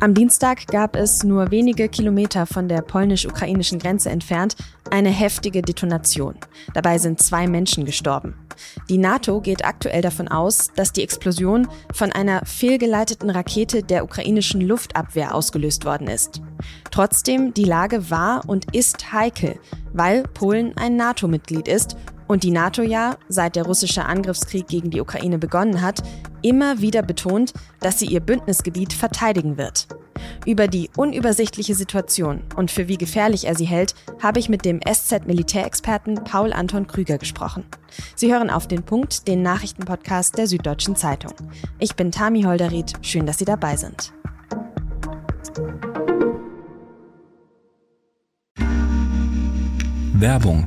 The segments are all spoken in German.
Am Dienstag gab es nur wenige Kilometer von der polnisch-ukrainischen Grenze entfernt eine heftige Detonation. Dabei sind zwei Menschen gestorben. Die NATO geht aktuell davon aus, dass die Explosion von einer fehlgeleiteten Rakete der ukrainischen Luftabwehr ausgelöst worden ist. Trotzdem, die Lage war und ist heikel, weil Polen ein NATO-Mitglied ist und die NATO ja, seit der russische Angriffskrieg gegen die Ukraine begonnen hat, immer wieder betont, dass sie ihr Bündnisgebiet verteidigen wird. Über die unübersichtliche Situation und für wie gefährlich er sie hält, habe ich mit dem SZ-Militärexperten Paul Anton Krüger gesprochen. Sie hören auf den Punkt, den Nachrichtenpodcast der Süddeutschen Zeitung. Ich bin Tami Holderried, schön, dass Sie dabei sind. Werbung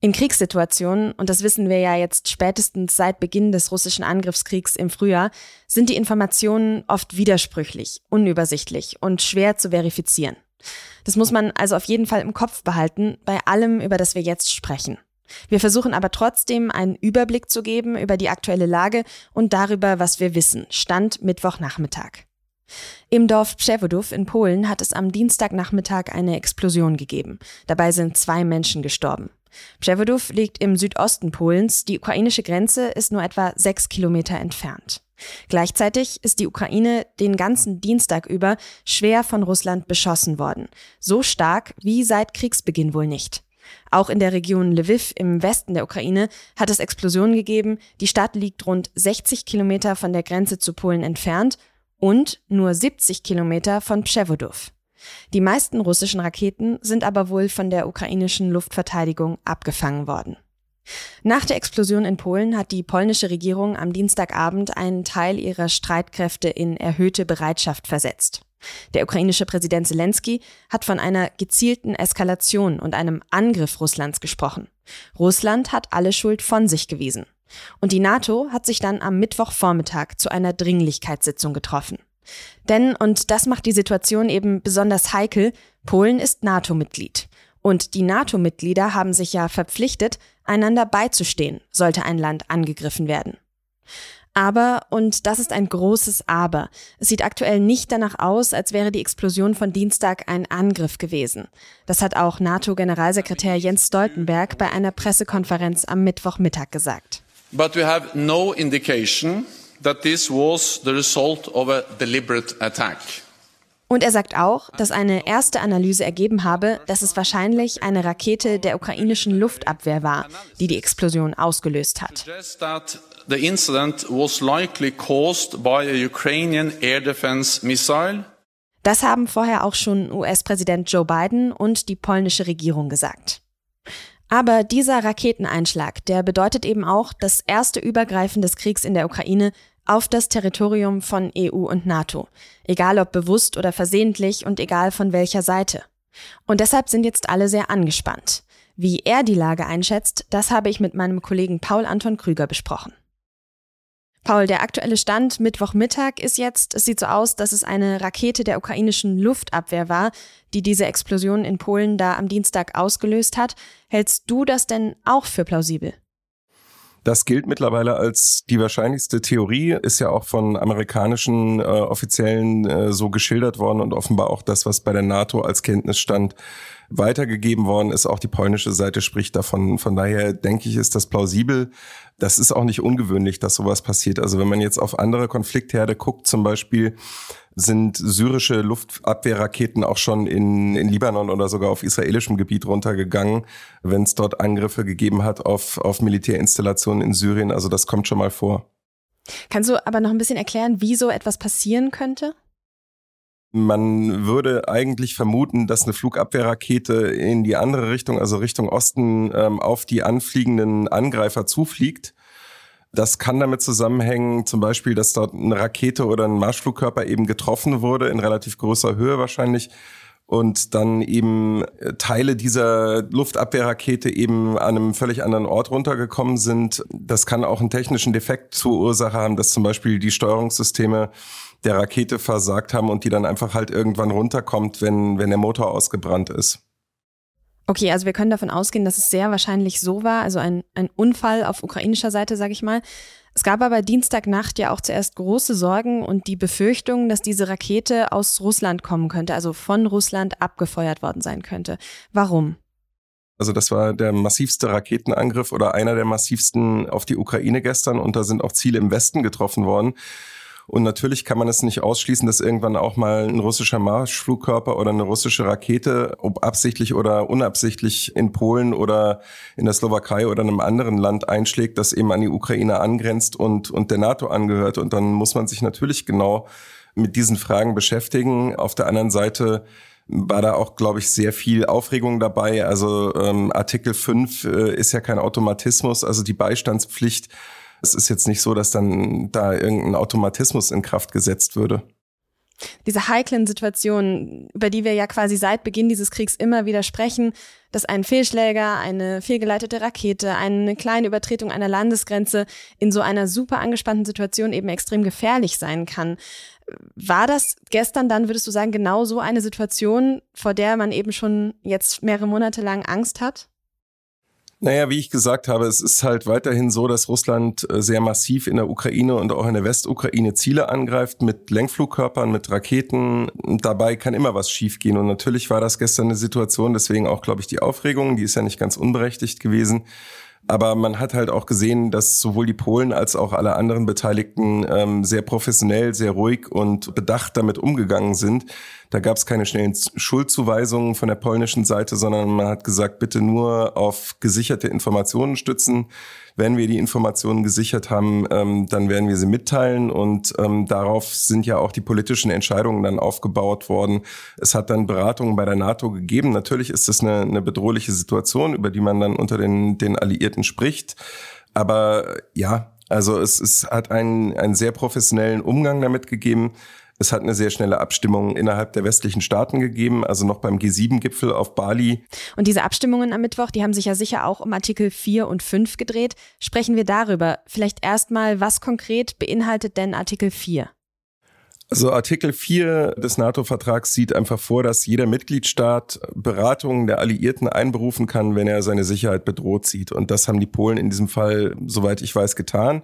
In Kriegssituationen, und das wissen wir ja jetzt spätestens seit Beginn des russischen Angriffskriegs im Frühjahr, sind die Informationen oft widersprüchlich, unübersichtlich und schwer zu verifizieren. Das muss man also auf jeden Fall im Kopf behalten bei allem, über das wir jetzt sprechen. Wir versuchen aber trotzdem einen Überblick zu geben über die aktuelle Lage und darüber, was wir wissen. Stand Mittwochnachmittag. Im Dorf Przewodów in Polen hat es am Dienstagnachmittag eine Explosion gegeben. Dabei sind zwei Menschen gestorben. Przewodów liegt im Südosten Polens, die ukrainische Grenze ist nur etwa sechs Kilometer entfernt. Gleichzeitig ist die Ukraine den ganzen Dienstag über schwer von Russland beschossen worden. So stark wie seit Kriegsbeginn wohl nicht. Auch in der Region Lviv im Westen der Ukraine hat es Explosionen gegeben. Die Stadt liegt rund 60 Kilometer von der Grenze zu Polen entfernt und nur 70 Kilometer von Przewodów. Die meisten russischen Raketen sind aber wohl von der ukrainischen Luftverteidigung abgefangen worden. Nach der Explosion in Polen hat die polnische Regierung am Dienstagabend einen Teil ihrer Streitkräfte in erhöhte Bereitschaft versetzt. Der ukrainische Präsident Zelensky hat von einer gezielten Eskalation und einem Angriff Russlands gesprochen. Russland hat alle Schuld von sich gewiesen. Und die NATO hat sich dann am Mittwochvormittag zu einer Dringlichkeitssitzung getroffen. Denn, und das macht die Situation eben besonders heikel, Polen ist NATO-Mitglied. Und die NATO-Mitglieder haben sich ja verpflichtet, einander beizustehen, sollte ein Land angegriffen werden. Aber, und das ist ein großes Aber, es sieht aktuell nicht danach aus, als wäre die Explosion von Dienstag ein Angriff gewesen. Das hat auch NATO-Generalsekretär Jens Stoltenberg bei einer Pressekonferenz am Mittwochmittag gesagt. But we have no indication that this was the result of a deliberate attack. Und er sagt auch, dass eine erste Analyse ergeben habe, dass es wahrscheinlich eine Rakete der ukrainischen Luftabwehr war, die die Explosion ausgelöst hat. The incident was likely caused by a Ukrainian air defense missile. Das haben vorher auch schon US-Präsident Joe Biden und die polnische Regierung gesagt. Aber dieser Raketeneinschlag, der bedeutet eben auch das erste Übergreifen des Kriegs in der Ukraine auf das Territorium von EU und NATO, egal ob bewusst oder versehentlich und egal von welcher Seite. Und deshalb sind jetzt alle sehr angespannt. Wie er die Lage einschätzt, das habe ich mit meinem Kollegen Paul Anton Krüger besprochen. Paul, der aktuelle Stand Mittwochmittag ist jetzt, es sieht so aus, dass es eine Rakete der ukrainischen Luftabwehr war, die diese Explosion in Polen da am Dienstag ausgelöst hat. Hältst du das denn auch für plausibel? Das gilt mittlerweile als die wahrscheinlichste Theorie, ist ja auch von amerikanischen äh, Offiziellen äh, so geschildert worden und offenbar auch das, was bei der NATO als Kenntnisstand weitergegeben worden ist. Auch die polnische Seite spricht davon. Von daher denke ich, ist das plausibel. Das ist auch nicht ungewöhnlich, dass sowas passiert. Also wenn man jetzt auf andere Konfliktherde guckt, zum Beispiel sind syrische Luftabwehrraketen auch schon in, in Libanon oder sogar auf israelischem Gebiet runtergegangen, wenn es dort Angriffe gegeben hat auf, auf Militärinstallationen in Syrien. Also das kommt schon mal vor. Kannst du aber noch ein bisschen erklären, wie so etwas passieren könnte? Man würde eigentlich vermuten, dass eine Flugabwehrrakete in die andere Richtung, also Richtung Osten, ähm, auf die anfliegenden Angreifer zufliegt. Das kann damit zusammenhängen, zum Beispiel, dass dort eine Rakete oder ein Marschflugkörper eben getroffen wurde, in relativ großer Höhe wahrscheinlich, und dann eben äh, Teile dieser Luftabwehrrakete eben an einem völlig anderen Ort runtergekommen sind. Das kann auch einen technischen Defekt zur Ursache haben, dass zum Beispiel die Steuerungssysteme der Rakete versagt haben und die dann einfach halt irgendwann runterkommt, wenn, wenn der Motor ausgebrannt ist. Okay, also wir können davon ausgehen, dass es sehr wahrscheinlich so war, also ein, ein Unfall auf ukrainischer Seite, sage ich mal. Es gab aber Dienstagnacht ja auch zuerst große Sorgen und die Befürchtung, dass diese Rakete aus Russland kommen könnte, also von Russland abgefeuert worden sein könnte. Warum? Also das war der massivste Raketenangriff oder einer der massivsten auf die Ukraine gestern und da sind auch Ziele im Westen getroffen worden. Und natürlich kann man es nicht ausschließen, dass irgendwann auch mal ein russischer Marschflugkörper oder eine russische Rakete, ob absichtlich oder unabsichtlich in Polen oder in der Slowakei oder einem anderen Land einschlägt, das eben an die Ukraine angrenzt und, und der NATO angehört. Und dann muss man sich natürlich genau mit diesen Fragen beschäftigen. Auf der anderen Seite war da auch, glaube ich, sehr viel Aufregung dabei. Also ähm, Artikel 5 äh, ist ja kein Automatismus, also die Beistandspflicht es ist jetzt nicht so, dass dann da irgendein Automatismus in Kraft gesetzt würde. Diese heiklen Situationen, über die wir ja quasi seit Beginn dieses Kriegs immer wieder sprechen, dass ein Fehlschläger, eine fehlgeleitete Rakete, eine kleine Übertretung einer Landesgrenze in so einer super angespannten Situation eben extrem gefährlich sein kann. War das gestern dann, würdest du sagen, genau so eine Situation, vor der man eben schon jetzt mehrere Monate lang Angst hat? Naja, wie ich gesagt habe, es ist halt weiterhin so, dass Russland äh, sehr massiv in der Ukraine und auch in der Westukraine Ziele angreift mit Lenkflugkörpern, mit Raketen. Dabei kann immer was schiefgehen. Und natürlich war das gestern eine Situation, deswegen auch, glaube ich, die Aufregung, die ist ja nicht ganz unberechtigt gewesen. Aber man hat halt auch gesehen, dass sowohl die Polen als auch alle anderen Beteiligten ähm, sehr professionell, sehr ruhig und bedacht damit umgegangen sind. Da gab es keine schnellen Schuldzuweisungen von der polnischen Seite, sondern man hat gesagt, bitte nur auf gesicherte Informationen stützen. Wenn wir die Informationen gesichert haben, ähm, dann werden wir sie mitteilen und ähm, darauf sind ja auch die politischen Entscheidungen dann aufgebaut worden. Es hat dann Beratungen bei der NATO gegeben. Natürlich ist das eine, eine bedrohliche Situation, über die man dann unter den, den Alliierten spricht. Aber ja, also es, es hat einen, einen sehr professionellen Umgang damit gegeben. Es hat eine sehr schnelle Abstimmung innerhalb der westlichen Staaten gegeben, also noch beim G7-Gipfel auf Bali. Und diese Abstimmungen am Mittwoch, die haben sich ja sicher auch um Artikel 4 und 5 gedreht. Sprechen wir darüber. Vielleicht erstmal, was konkret beinhaltet denn Artikel 4? Also Artikel 4 des NATO-Vertrags sieht einfach vor, dass jeder Mitgliedstaat Beratungen der Alliierten einberufen kann, wenn er seine Sicherheit bedroht sieht. Und das haben die Polen in diesem Fall, soweit ich weiß, getan.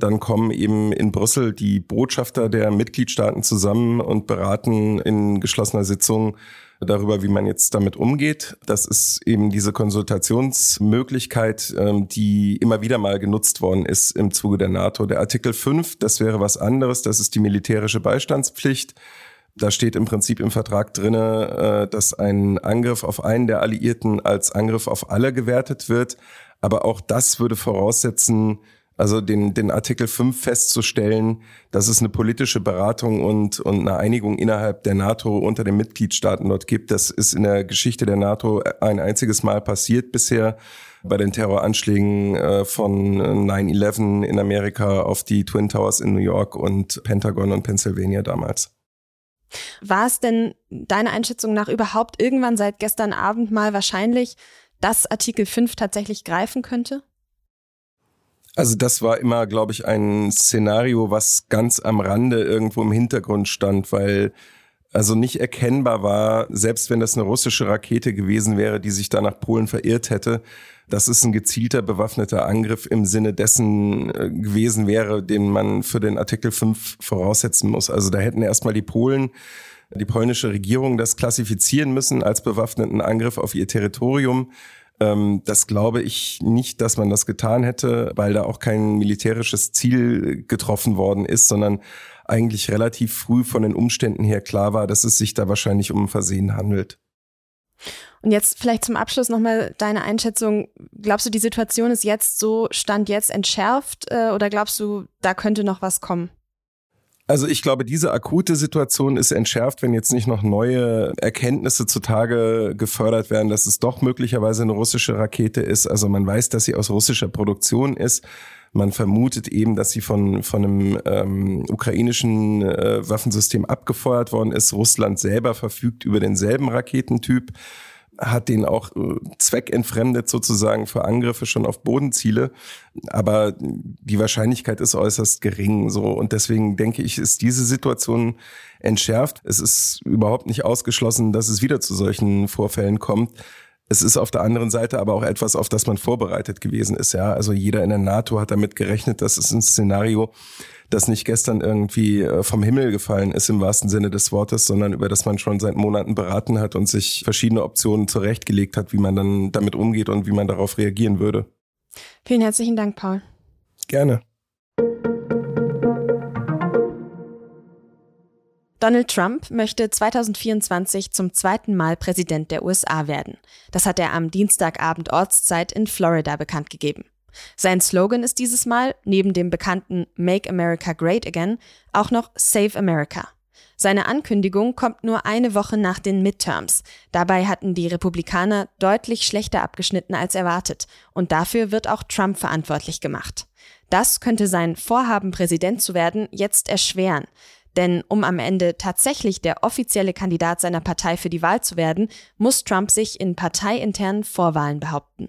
Dann kommen eben in Brüssel die Botschafter der Mitgliedstaaten zusammen und beraten in geschlossener Sitzung darüber, wie man jetzt damit umgeht. Das ist eben diese Konsultationsmöglichkeit, ähm, die immer wieder mal genutzt worden ist im Zuge der NATO. Der Artikel 5, das wäre was anderes, das ist die militärische Beistandspflicht. Da steht im Prinzip im Vertrag drinne, äh, dass ein Angriff auf einen der Alliierten als Angriff auf alle gewertet wird. Aber auch das würde voraussetzen, also den, den Artikel 5 festzustellen, dass es eine politische Beratung und, und eine Einigung innerhalb der NATO unter den Mitgliedstaaten dort gibt. Das ist in der Geschichte der NATO ein einziges Mal passiert bisher bei den Terroranschlägen äh, von 9-11 in Amerika auf die Twin Towers in New York und Pentagon und Pennsylvania damals. War es denn deiner Einschätzung nach überhaupt irgendwann seit gestern Abend mal wahrscheinlich, dass Artikel 5 tatsächlich greifen könnte? Also das war immer, glaube ich, ein Szenario, was ganz am Rande irgendwo im Hintergrund stand, weil also nicht erkennbar war, selbst wenn das eine russische Rakete gewesen wäre, die sich da nach Polen verirrt hätte, dass es ein gezielter bewaffneter Angriff im Sinne dessen äh, gewesen wäre, den man für den Artikel 5 voraussetzen muss. Also da hätten erstmal die Polen, die polnische Regierung das klassifizieren müssen als bewaffneten Angriff auf ihr Territorium. Ähm, das glaube ich nicht, dass man das getan hätte, weil da auch kein militärisches Ziel getroffen worden ist, sondern eigentlich relativ früh von den Umständen her klar war, dass es sich da wahrscheinlich um ein Versehen handelt. Und jetzt vielleicht zum Abschluss nochmal deine Einschätzung. Glaubst du, die Situation ist jetzt so, stand jetzt entschärft äh, oder glaubst du, da könnte noch was kommen? Also ich glaube, diese akute Situation ist entschärft, wenn jetzt nicht noch neue Erkenntnisse zutage gefördert werden, dass es doch möglicherweise eine russische Rakete ist. Also man weiß, dass sie aus russischer Produktion ist. Man vermutet eben, dass sie von, von einem ähm, ukrainischen äh, Waffensystem abgefeuert worden ist. Russland selber verfügt über denselben Raketentyp hat den auch äh, zweckentfremdet sozusagen für Angriffe schon auf Bodenziele. Aber die Wahrscheinlichkeit ist äußerst gering. So. Und deswegen denke ich, ist diese Situation entschärft. Es ist überhaupt nicht ausgeschlossen, dass es wieder zu solchen Vorfällen kommt. Es ist auf der anderen Seite aber auch etwas, auf das man vorbereitet gewesen ist. Ja, also jeder in der NATO hat damit gerechnet, dass es ein Szenario, das nicht gestern irgendwie äh, vom Himmel gefallen ist im wahrsten Sinne des Wortes, sondern über das man schon seit Monaten beraten hat und sich verschiedene Optionen zurechtgelegt hat, wie man dann damit umgeht und wie man darauf reagieren würde. Vielen herzlichen Dank, Paul. Gerne. Donald Trump möchte 2024 zum zweiten Mal Präsident der USA werden. Das hat er am Dienstagabend Ortszeit in Florida bekannt gegeben. Sein Slogan ist dieses Mal, neben dem bekannten Make America Great Again, auch noch Save America. Seine Ankündigung kommt nur eine Woche nach den Midterms. Dabei hatten die Republikaner deutlich schlechter abgeschnitten als erwartet. Und dafür wird auch Trump verantwortlich gemacht. Das könnte sein Vorhaben, Präsident zu werden, jetzt erschweren. Denn um am Ende tatsächlich der offizielle Kandidat seiner Partei für die Wahl zu werden, muss Trump sich in parteiinternen Vorwahlen behaupten.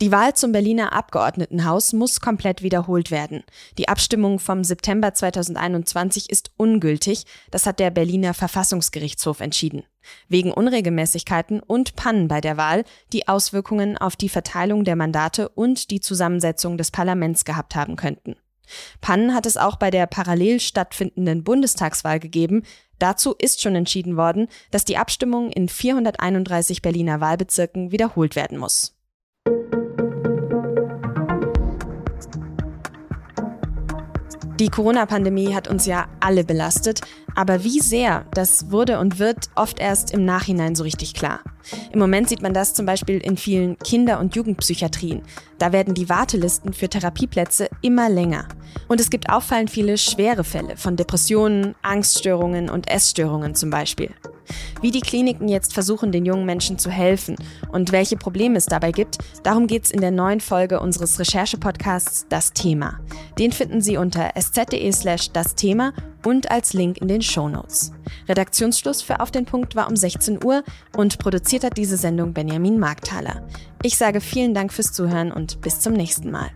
Die Wahl zum Berliner Abgeordnetenhaus muss komplett wiederholt werden. Die Abstimmung vom September 2021 ist ungültig, das hat der Berliner Verfassungsgerichtshof entschieden. Wegen Unregelmäßigkeiten und Pannen bei der Wahl, die Auswirkungen auf die Verteilung der Mandate und die Zusammensetzung des Parlaments gehabt haben könnten. Pannen hat es auch bei der parallel stattfindenden Bundestagswahl gegeben. Dazu ist schon entschieden worden, dass die Abstimmung in 431 Berliner Wahlbezirken wiederholt werden muss. Die Corona-Pandemie hat uns ja alle belastet, aber wie sehr, das wurde und wird oft erst im Nachhinein so richtig klar. Im Moment sieht man das zum Beispiel in vielen Kinder- und Jugendpsychiatrien. Da werden die Wartelisten für Therapieplätze immer länger. Und es gibt auffallend viele schwere Fälle von Depressionen, Angststörungen und Essstörungen zum Beispiel. Wie die Kliniken jetzt versuchen, den jungen Menschen zu helfen und welche Probleme es dabei gibt, darum geht es in der neuen Folge unseres Recherche-Podcasts Das Thema. Den finden Sie unter sz.de slash das Thema und als Link in den Show Notes. Redaktionsschluss für Auf den Punkt war um 16 Uhr und produziert hat diese Sendung Benjamin Markthaler. Ich sage vielen Dank fürs Zuhören und bis zum nächsten Mal.